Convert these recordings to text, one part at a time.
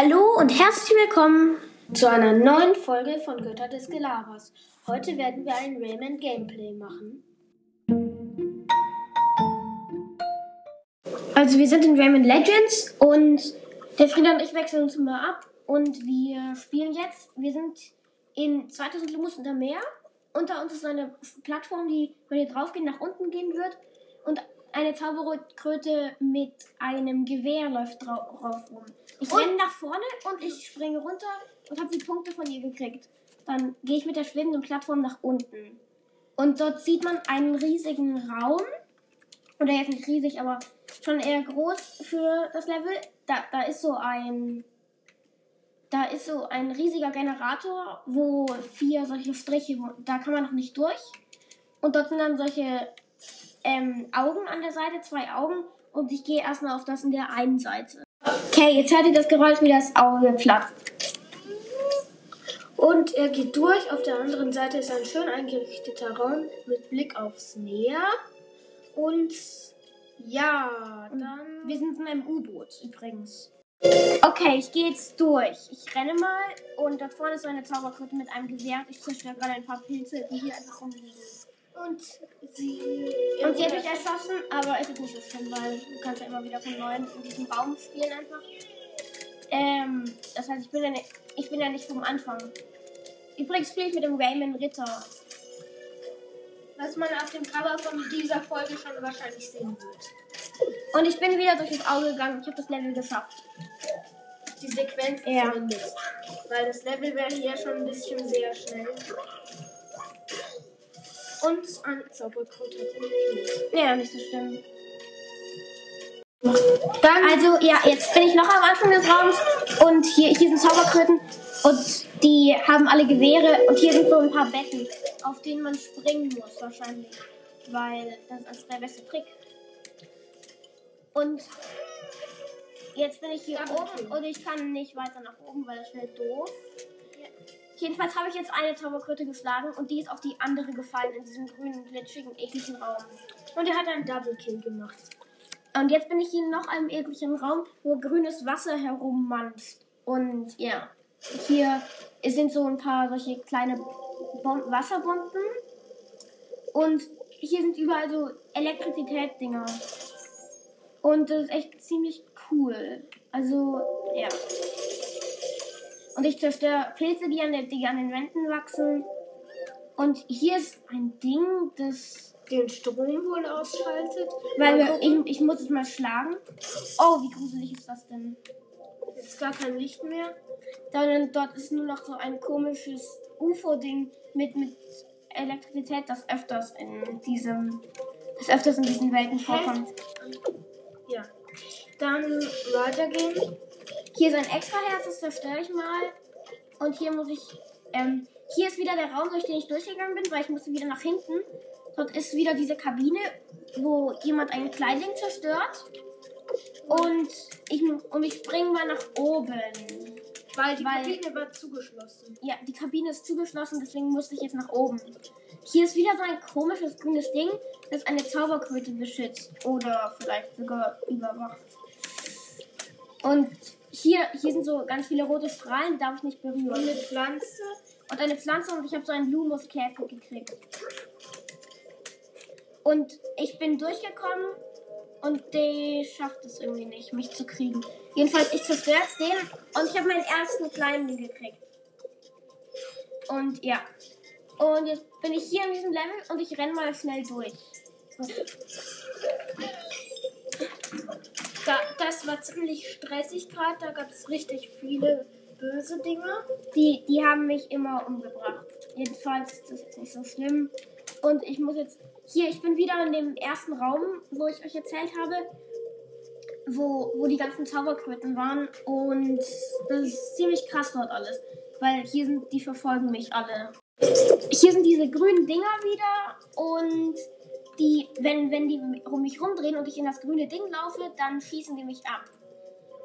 Hallo und herzlich willkommen zu einer neuen Folge von Götter des Gelabers. Heute werden wir ein Rayman Gameplay machen. Also wir sind in Rayman Legends und der Frieda und ich wechseln uns mal ab und wir spielen jetzt. Wir sind in 2000 Lumus unter Meer. Unter uns ist eine Plattform, die, wenn ihr drauf geht, nach unten gehen wird. Und eine Zauberkröte mit einem Gewehr läuft drauf rum. Ich renne nach vorne und ich springe runter und habe die Punkte von ihr gekriegt. Dann gehe ich mit der schwebenden Plattform nach unten. Und dort sieht man einen riesigen Raum. Oder jetzt nicht riesig, aber schon eher groß für das Level. Da, da ist so ein. Da ist so ein riesiger Generator, wo vier solche Striche, da kann man noch nicht durch. Und dort sind dann solche ähm, Augen an der Seite, zwei Augen. Und ich gehe erstmal auf das in der einen Seite. Okay, jetzt hört ihr das Geräusch, wie das Auge platzt. Und er geht durch. Auf der anderen Seite ist ein schön eingerichteter Raum mit Blick aufs Meer. Und ja, dann. Wir sind in einem U-Boot übrigens. Okay, ich gehe jetzt durch. Ich renne mal und da vorne ist so eine Zauberkröte mit einem Gewehr. Ich zerstöre gerade ein paar Pilze, die hier einfach rumliegen. Und sie. Und sie hat mich erschossen, aber es ist nicht so schlimm, weil du kannst ja immer wieder von neuem in diesem Raum spielen einfach. Ähm, das heißt, ich bin ja nicht, ich bin ja nicht vom Anfang. Übrigens spiele ich mit dem Rayman Ritter. Was man auf dem Cover von dieser Folge schon wahrscheinlich sehen wird. Und ich bin wieder durch das Auge gegangen. Ich habe das Level geschafft. Die Sequenz Ja. zumindest. Weil das Level wäre hier schon ein bisschen sehr schnell. Und ihn gekillt. Ja, nicht so schlimm. Dann Also, ja, jetzt bin ich noch am Anfang des Raums und hier, hier sind Zauberkröten und die haben alle Gewehre und hier sind so ein paar Betten, auf denen man springen muss wahrscheinlich, weil das ist der beste Trick. Und jetzt bin ich hier oben und ich kann nicht weiter nach oben, weil das wäre doof. Jedenfalls habe ich jetzt eine Zauberkröte geschlagen und die ist auf die andere gefallen in diesem grünen, glitschigen, ekligen Raum. Und er hat einen Double Kill gemacht. Und jetzt bin ich hier in noch einem ekligen Raum, wo grünes Wasser herummanscht. Und ja, hier sind so ein paar solche kleine Bom Wasserbomben. Und hier sind überall so Elektrizität-Dinger. Und das ist echt ziemlich cool. Also, ja. Und ich zerstöre Pilze, die an, der, die an den Wänden wachsen. Und hier ist ein Ding, das Den Strom wohl ausschaltet. weil wir, ich, ich muss es mal schlagen. Oh, wie gruselig ist das denn? Jetzt gar kein Licht mehr. Dann dort ist nur noch so ein komisches UFO-Ding mit, mit Elektrizität, das öfters in diesem, das öfters in diesen Welten vorkommt. Ja. Dann weitergehen. Hier ist ein extra Herz, das zerstöre ich mal. Und hier muss ich, ähm, hier ist wieder der Raum, durch den ich durchgegangen bin, weil ich musste wieder nach hinten. Dort ist wieder diese Kabine, wo jemand ein Kleidling zerstört. Und ich, und ich springe mal nach oben. Weil die Weil- Kabine war zugeschlossen. Ja, die Kabine ist zugeschlossen, deswegen musste ich jetzt nach oben. Hier ist wieder so ein komisches grünes Ding, das eine Zauberkröte beschützt. Oder vielleicht sogar überwacht. Und hier, hier sind so ganz viele rote Strahlen, die darf ich nicht Und berühren. eine Pflanze. Und eine Pflanze und ich habe so einen Lumuskäfer gekriegt. Und ich bin durchgekommen und der schafft es irgendwie nicht, mich zu kriegen. Jedenfalls, ich zerstöre den und ich habe meinen ersten kleinen gekriegt. Und ja. Und jetzt bin ich hier in diesem Level und ich renne mal schnell durch. Da, das war ziemlich stressig gerade. Da gab es richtig viele böse Dinge. Die, die haben mich immer umgebracht. Jedenfalls ist das jetzt nicht so schlimm. Und ich muss jetzt. Hier, ich bin wieder in dem ersten Raum, wo ich euch erzählt habe, wo, wo die ganzen Zauberkröten waren. Und das ist ziemlich krass dort alles. Weil hier sind, die verfolgen mich alle. Hier sind diese grünen Dinger wieder und die, wenn, wenn die um mich rumdrehen und ich in das grüne Ding laufe, dann schießen die mich ab.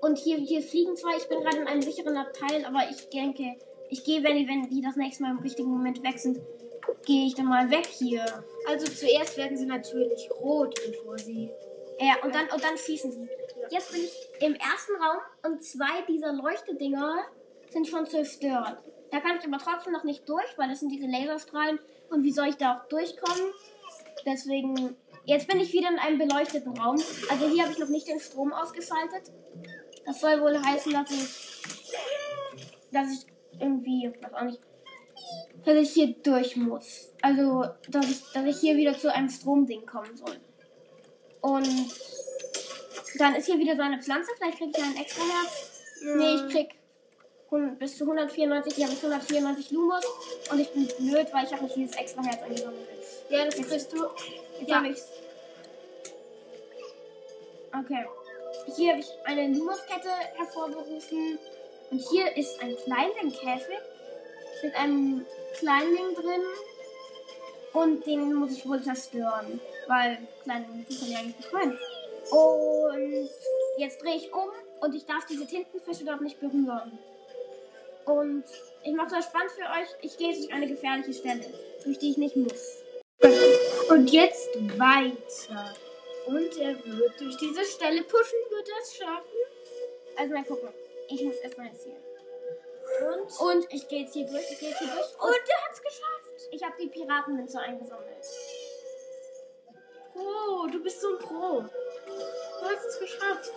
Und hier, hier fliegen zwei, ich bin gerade in einem sicheren Abteil, aber ich denke, ich gehe, wenn die, wenn die das nächste Mal im richtigen Moment weg sind, gehe ich dann mal weg hier. Also zuerst werden sie natürlich rot, bevor sie. Ja, und dann, und dann schießen sie. jetzt bin ich im ersten Raum und zwei dieser Leuchtedinger sind schon zerstört. Da kann ich aber trotzdem noch nicht durch, weil das sind diese Laserstrahlen. Und wie soll ich da auch durchkommen? Deswegen, jetzt bin ich wieder in einem beleuchteten Raum. Also hier habe ich noch nicht den Strom ausgeschaltet. Das soll wohl heißen, dass ich, dass ich irgendwie, weiß auch nicht, dass ich hier durch muss. Also, dass ich, dass ich hier wieder zu einem Stromding kommen soll. Und dann ist hier wieder so eine Pflanze. Vielleicht kriege ich einen extra Herz. Nee, ich krieg bis zu 194. Hier habe ich 194 Lumos. Und ich bin blöd, weil ich habe nicht dieses extra Herz eingesammelt. Ja, das kriegst du. jetzt Ja. habe ich's. Okay. Hier habe ich eine Lumoskette hervorgerufen. Und hier ist ein Kleinling-Käfig mit einem Kleinling drin. Und den muss ich wohl zerstören. Weil Kleinlinge sind ja eigentlich nicht rein. Und jetzt drehe ich um und ich darf diese Tintenfische dort nicht berühren. Und ich mache das spannend für euch. Ich gehe durch eine gefährliche Stelle, durch die ich nicht muss. Und jetzt weiter. Und er wird durch diese Stelle pushen, wird er es schaffen. Also mal gucken. Ich muss erstmal jetzt hier. Und, Und ich gehe jetzt hier durch, ich gehe jetzt hier durch. und er hat es geschafft. Ich habe die Piratenmünze eingesammelt. Oh, du bist so ein Pro. Du hast es geschafft.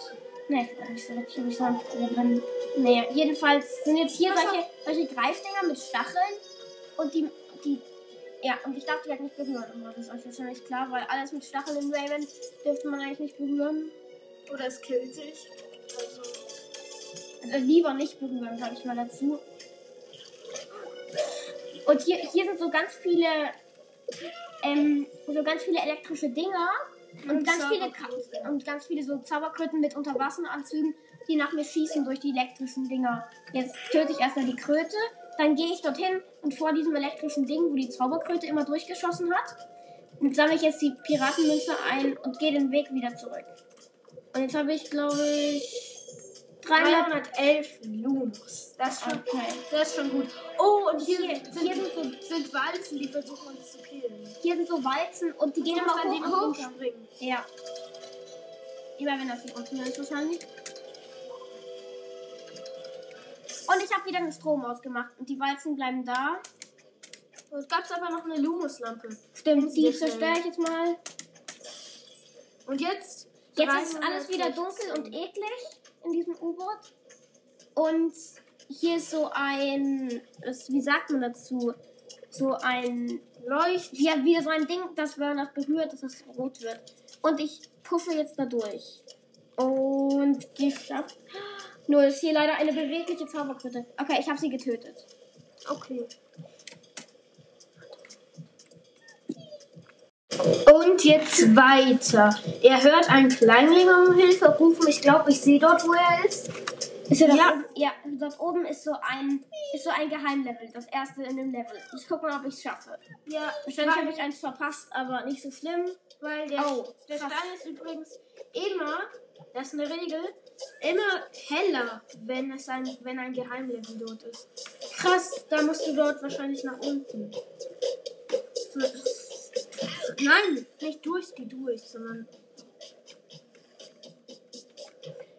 Nee, ich bin nicht so nicht so ein Pro drin. Nee, jedenfalls sind jetzt hier Was solche, solche Greifdinger mit Stacheln. Und die, die, ja, und ich darf die halt nicht berühren. Aber das ist euch wahrscheinlich klar, weil alles mit Stacheln in Raven dürfte man eigentlich nicht berühren. Oder es killt dich. Also, Also lieber nicht berühren, sag ich mal dazu. Und hier, hier sind so ganz viele, ähm, so ganz viele elektrische Dinger und, Und ganz viele. Ka- und ganz viele so Zauberkröten mit Unterwasseranzügen, die nach mir schießen durch die elektrischen Dinger. Jetzt töte ich erstmal die Kröte, dann gehe ich dorthin und vor diesem elektrischen Ding, wo die Zauberkröte immer durchgeschossen hat, sammle ich jetzt die Piratenmünze ein und gehe den Weg wieder zurück. Und jetzt habe ich, glaube ich, 300 311 Lumos. Das ist, schon, Okay. das ist schon gut. Oh, und hier, Hier- sind, hier sind so- sind Walzen, die versuchen uns zu killen. Hier sind so Walzen und die gehen immer hoch denen und runter. Ja. Immer wenn das hier unten ist wahrscheinlich. Und ich habe wieder den Strom ausgemacht und die Walzen bleiben da. Und gab es aber noch eine Lumos-Lampe. Stimmt, die Jetzt zerstöre ich jetzt mal. Und jetzt? Jetzt ist alles wieder 316. dunkel und eklig in diesem U-Boot. Und hier ist so ein, wie sagt man dazu? So ein, Leucht. wie, wieder so ein Ding, das wenn das berührt, dass es rot wird. Und ich pushe jetzt da durch. Und geschafft. Nur ist hier leider eine bewegliche Zauberkröte. Okay, ich habe sie getötet. Okay. Und jetzt weiter. Er hört einen Kleinling um Hilfe rufen. Ich glaube, ich sehe dort, wo er ist. Ist ja, Ja. Oben, ja, dort oben ist so ein ist so ein Geheimlevel, das erste in dem Level. Ich guck mal, ob ich es schaffe. Ja, Wahrscheinlich habe ich eins verpasst, aber nicht so schlimm. weil der, Oh, der. Stein ist übrigens immer, das ist eine Regel, immer heller, wenn es ein, wenn ein Geheimlevel dort ist. Krass, da musst du dort wahrscheinlich nach unten. Nein, nicht durch die durch, sondern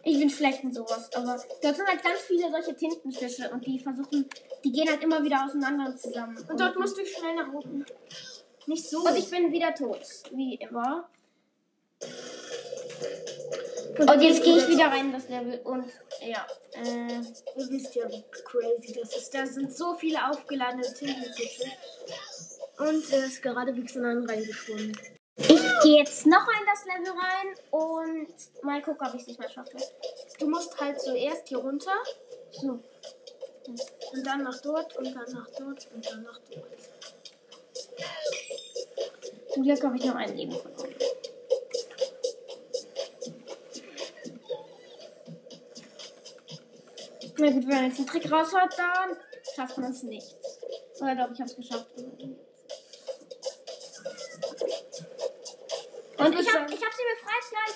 Ich bin schlecht in sowas, aber dort sind halt ganz viele solche Tintenfische und die versuchen, die gehen halt immer wieder auseinander und zusammen. Und dort musst du schnell nach oben. Nicht so. und ich bin wieder tot, wie immer. Und jetzt gehe ich wieder rein in das Level und ja, äh, Ihr wisst ja, wie crazy das ist. Da sind so viele aufgeladene Tintenfische. Und er ist geradewegs in einen reingeschwommen. ich gehe jetzt noch in das Level rein und mal gucken, ob ich es nicht mehr schaffe. Du musst halt zuerst hier runter So, und dann nach dort und dann nach dort und dann nach dort. zum Glück habe ich noch ein Leben verloren. Na gut, wenn man jetzt einen Trick raushaut, dann schafft man es nicht. Oder doch, ich habe es geschafft. Und würd ich habe ich hab sie befreit gleich.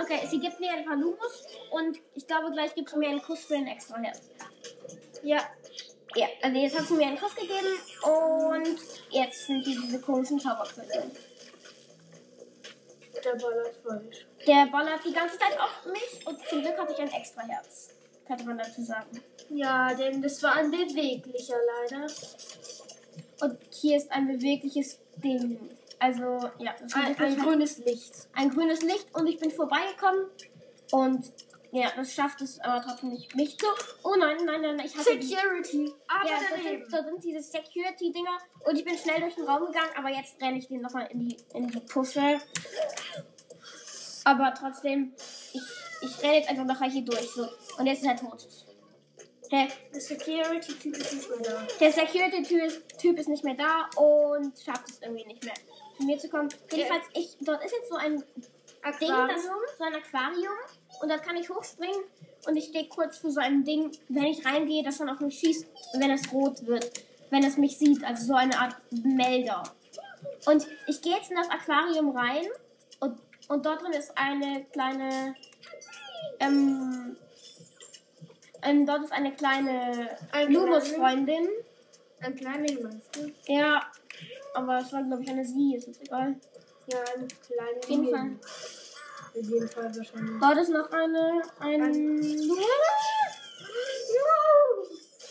Okay, sie gibt mir ein paar Lumos und ich glaube, gleich gibt sie mir einen Kuss für ein extra Herz. Ja, Ja, also jetzt hat sie mir einen Kuss gegeben und jetzt sind hier diese komischen Zauberkröten. Der ballert falsch. Der ballert die ganze Zeit auf mich und zum Glück hatte ich ein extra Herz. Könnte man dazu sagen. Ja, denn das war ein beweglicher leider. Und hier ist ein bewegliches Ding. Also, ja, Ein, ein grünes Licht. ein grünes Licht und ich bin vorbeigekommen. Und ja, das schafft es aber trotzdem nicht, mich zu. Oh nein, nein, nein, ich hatte Security. Aber ja, da sind, da sind diese Security-Dinger und ich bin schnell durch den Raum gegangen, aber jetzt renne ich den nochmal in die, in die Puschel. Aber trotzdem, ich, ich renne jetzt einfach nachher hier durch. So. Und jetzt ist er tot. Hä? Der Security-Typ ist nicht mehr da. Der Security-Typ ist, nicht mehr da und schafft es irgendwie nicht mehr, zu mir zu kommen. Jedenfalls, ich, dort ist jetzt so ein Ding, das, Aquarium. so ein Aquarium und da kann ich hochspringen und ich stehe kurz vor so einem Ding, wenn ich reingehe, das dann auf mich schießt, wenn es rot wird, wenn es mich sieht, also so eine Art Melder. Und ich gehe jetzt in das Aquarium rein und, und dort drin ist eine kleine, ähm, ähm, dort ist eine kleine Ein Lumus-Freundin. Ein kleiner meinst du? Ja, aber es war glaube ich eine Sie, ist das egal. Ja, ein kleiner Auf jeden Fall. In jedem Fall wahrscheinlich. Dort ist noch eine, ein Lumus.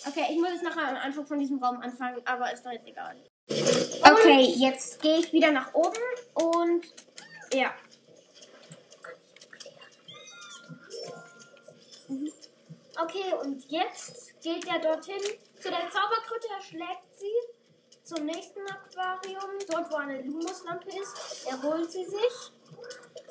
Okay, ich muss jetzt nachher am Anfang von diesem Raum anfangen, aber ist doch jetzt egal. Okay, jetzt gehe ich wieder nach oben und ja. Okay, und jetzt geht er dorthin zu der Zauberkröte, er schlägt sie zum nächsten Aquarium, dort wo eine Lumuslampe ist. Er holt sie sich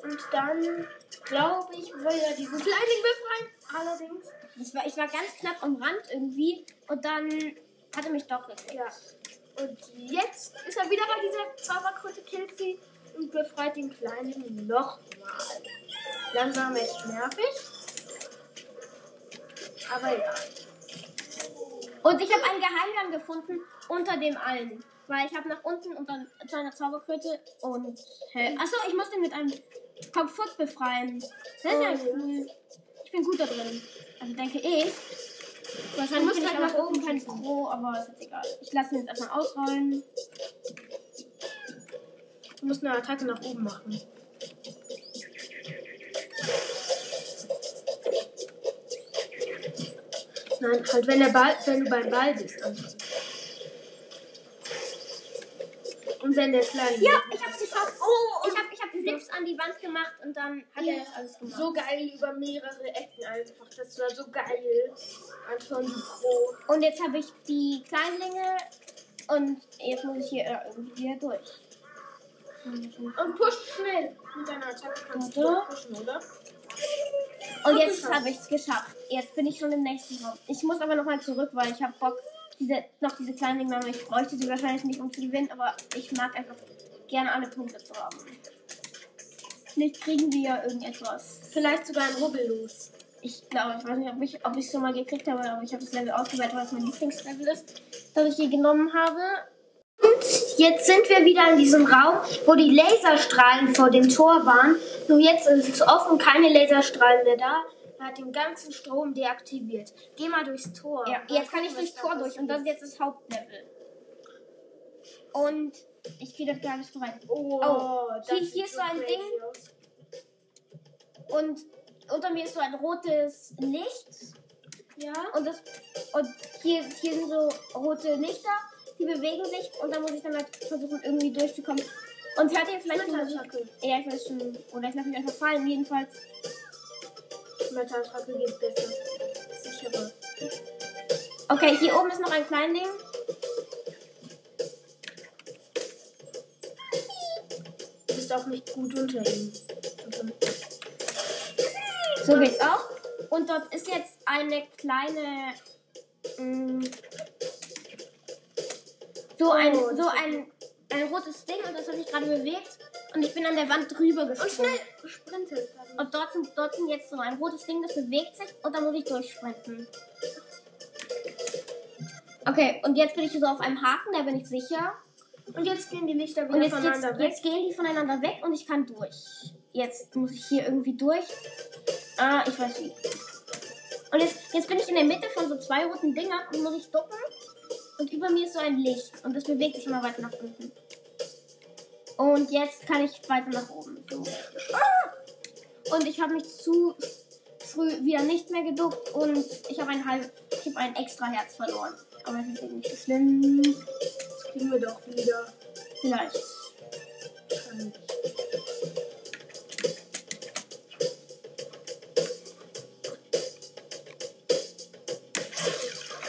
und dann, glaube ich, will er diesen Kleinen befreien. Allerdings, Ich war, ich war ganz knapp am Rand irgendwie und dann hat er mich doch gekriegt. ja. Und jetzt ist er wieder bei dieser Zauberkröte, killt sie und befreit den Kleinen nochmal. Langsam echt nervig. Aber ja. Und ich habe einen Geheimgang gefunden unter dem allen. Weil ich habe nach unten unter zu einer Zauberkröte und. Hä? Achso, ich muss den mit einem Kopffoot befreien. Das ist ja cool. Ich bin gut da drin. Also denke ich. Wahrscheinlich musst bin ich halt nach oben kein. Pro, aber ist jetzt egal. Ich lasse ihn jetzt erstmal ausrollen. Du musst eine Attacke nach oben machen. Nein, halt wenn der Ball, wenn du beim Ball bist. Und wenn der kleine. Ja, ich hab's geschafft. Oh, ich hab, ich hab Flips an die Wand gemacht und dann hat er das alles gemacht. So geil über mehrere Ecken einfach. Das war so geil. Anton Pro. Und jetzt habe ich die Kleinlinge und jetzt muss ich hier äh, irgendwie wieder durch. Und push schnell. Mit deiner Attacke kannst du pushen, oder? Und jetzt habe ich es geschafft. Jetzt bin ich schon im nächsten Raum. Ich muss aber nochmal zurück, weil ich habe Bock, diese, noch diese kleinen Dinge, aber ich bräuchte sie wahrscheinlich nicht, um zu gewinnen, aber ich mag einfach gerne alle Punkte zu haben. Vielleicht kriegen wir ja irgendetwas. Vielleicht sogar ein Rubbellos. Ich glaube, ich weiß nicht, ob ich ob ich schon mal gekriegt habe, aber ich habe das Level ausgewählt, weil es mein Lieblingslevel ist, das ich hier genommen habe. Und jetzt sind wir wieder in diesem Raum, wo die Laserstrahlen vor dem Tor waren. Nur jetzt ist es offen, keine Laserstrahlen mehr da. Er hat den ganzen Strom deaktiviert. Geh mal durchs Tor. Ja, jetzt kann ich durchs Tor durch und das ist jetzt das Hauptlevel. Und ich kriege das Geheimnis bereit. Oh, Oh, das hier- hier ist so ein Ding. aus. Und unter mir ist so ein rotes Licht. Ja. Und, das, und hier, hier sind so rote Lichter, die bewegen sich und da muss ich dann halt versuchen, irgendwie durchzukommen. Und hört ihr vielleicht? Mettattacke. Ja, ich weiß schon. Oder ich lasse mich einfach fallen. Jedenfalls. Mettattacke geht besser. Sicherer. Okay, hier oben ist noch ein Kleinding. Du bist auch nicht gut unter ihm. So geht's auch. Und dort ist jetzt eine kleine. mm, so ein, Oh, so ein, ein rotes Ding und das hat sich gerade bewegt. Und ich bin an der Wand drüber Und gesprungen. schnell sprintet. Und dort sind, dort sind jetzt so ein rotes Ding, das bewegt sich und da muss ich durchsprinten. Okay, und jetzt bin ich so auf einem Haken, da bin ich sicher. Und jetzt gehen die Lichter wieder Und jetzt, voneinander jetzt, weg. jetzt gehen die voneinander weg und ich kann durch. Jetzt muss ich hier irgendwie durch. Ah, ich weiß wie. Und jetzt, jetzt bin ich in der Mitte von so zwei roten Dingern und muss ich ducken. Und über mir ist so ein Licht und das bewegt sich immer weiter nach unten. Und jetzt kann ich weiter nach oben. Ah! Und ich habe mich zu früh wieder nicht mehr geduckt und ich habe ein halb, ich habe ein extra Herz verloren. Aber das ist nicht so schlimm. Das kriegen wir doch wieder. Vielleicht.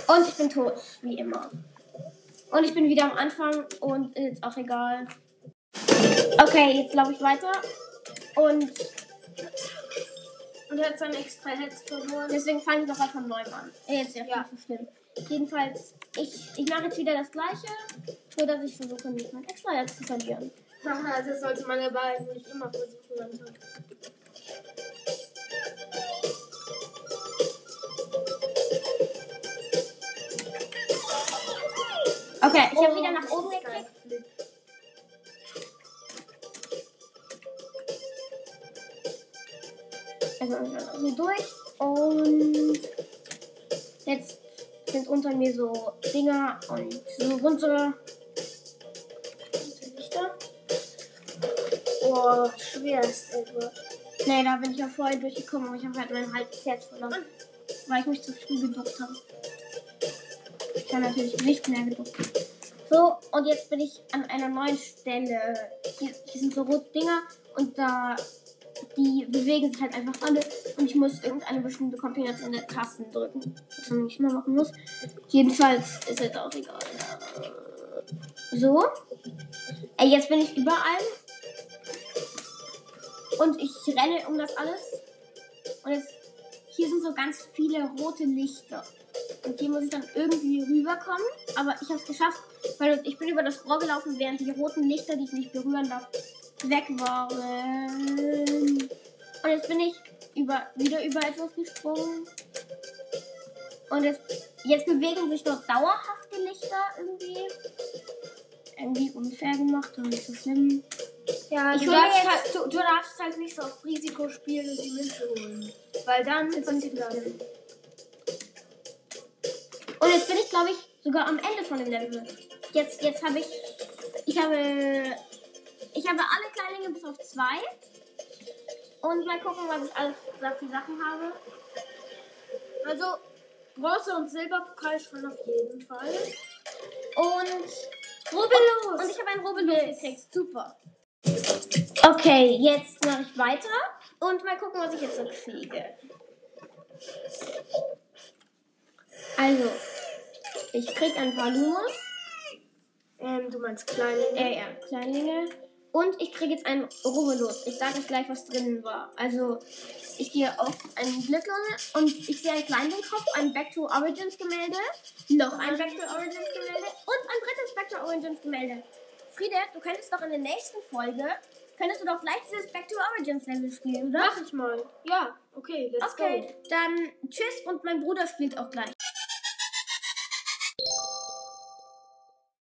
Und ich bin tot, wie immer. Und ich bin wieder am Anfang und ist auch egal. Okay, jetzt laufe ich weiter. Und Und er hat sein extra Herz verloren. deswegen fange ich noch einfach neu an. Äh, Jetzt ja, Ja. nicht so schlimm. Jedenfalls, ich, ich mache jetzt wieder das gleiche, nur dass ich versuche, nicht mein extra Herz zu verlieren. Haha, das sollte man dabei nicht immer versuchen. Okay, ich habe Oh, wieder nach sind unter mir so Dinger und so runter. Lichter. Oh, schwer ist Edward. Nee, da bin ich ja vorher durchgekommen, aber ich habe halt mein halbes Herz verloren. Weil ich mich zu früh geduckt habe. Ich habe natürlich nicht mehr geduckt. So, und jetzt bin ich an einer neuen Stelle. Hier, hier sind so rote Dinger und da die bewegen sich halt einfach alle und ich muss irgendeine bestimmte Kombination der Tasten drücken. Was man nicht mehr machen muss. Jedenfalls ist jetzt auch egal. So. Ey, jetzt bin ich überall. Und ich renne um das alles. Und jetzt, hier sind so ganz viele rote Lichter. Und hier muss ich dann irgendwie rüberkommen. Aber ich habe es geschafft, weil ich bin über das Rohr gelaufen, während die roten Lichter, die ich nicht berühren darf, weg waren. Und jetzt bin ich über, wieder über etwas gesprungen. Und jetzt, jetzt bewegen sich dort dauerhaft die Lichter irgendwie. Irgendwie unfair gemacht, aber nicht so schlimm. Ja, Ich du darfst, jetzt- halt, du, du darfst halt nicht so auf Risiko spielen und die Münze holen. Weil dann passiert das. Und jetzt bin ich, glaube ich, sogar am Ende von dem Level. Jetzt, jetzt habe ich. Ich habe. Ich habe alle Kleinlinge bis auf zwei. Und mal gucken, was ich alles für Sachen habe. Also, Bronze und Silberpokal schon auf jeden Fall. Und. Rubbellos! Und ich habe einen Rubbellos gekriegt. Super. Okay, jetzt mache ich weiter. Und mal gucken, was ich jetzt so kriege. Also, ich krieg ein paar Lumos. ähm, du meinst kleine. Äh, ja, Kleinlinge. Und ich kriege jetzt einen Rubbellos. Ich sage jetzt gleich, was drinnen war. Also, ich gehe auf einen Glückel und ich sehe einen Kleinlingkopf, ein Back to Origins Gemälde, noch ein Back to Origins Gemälde und ein drittes Back to Origins Gemälde. Friede, du könntest doch in der nächsten Folge, könntest du doch gleich dieses Back to Origins Level spielen, oder? Mach ich mal. Ja, okay, let's Okay, dann tschüss und mein Bruder spielt auch gleich.